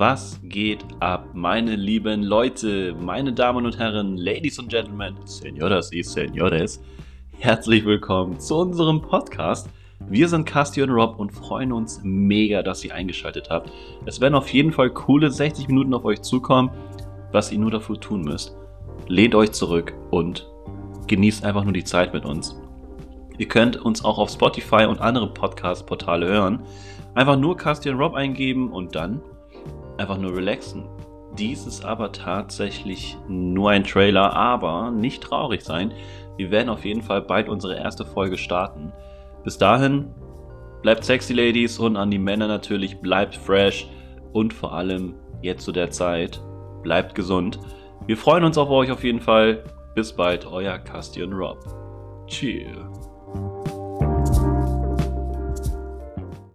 Was geht ab, meine lieben Leute, meine Damen und Herren, Ladies und Gentlemen, Senoras y Senores? Herzlich willkommen zu unserem Podcast. Wir sind Casti und Rob und freuen uns mega, dass ihr eingeschaltet habt. Es werden auf jeden Fall coole 60 Minuten auf euch zukommen, was ihr nur dafür tun müsst. Lehnt euch zurück und genießt einfach nur die Zeit mit uns. Ihr könnt uns auch auf Spotify und andere Podcast-Portale hören. Einfach nur Casti und Rob eingeben und dann einfach nur relaxen. Dies ist aber tatsächlich nur ein Trailer, aber nicht traurig sein. Wir werden auf jeden Fall bald unsere erste Folge starten. Bis dahin, bleibt sexy, Ladies, und an die Männer natürlich, bleibt fresh und vor allem jetzt zu der Zeit, bleibt gesund. Wir freuen uns auf euch auf jeden Fall. Bis bald, euer Casti und Rob. Cheers.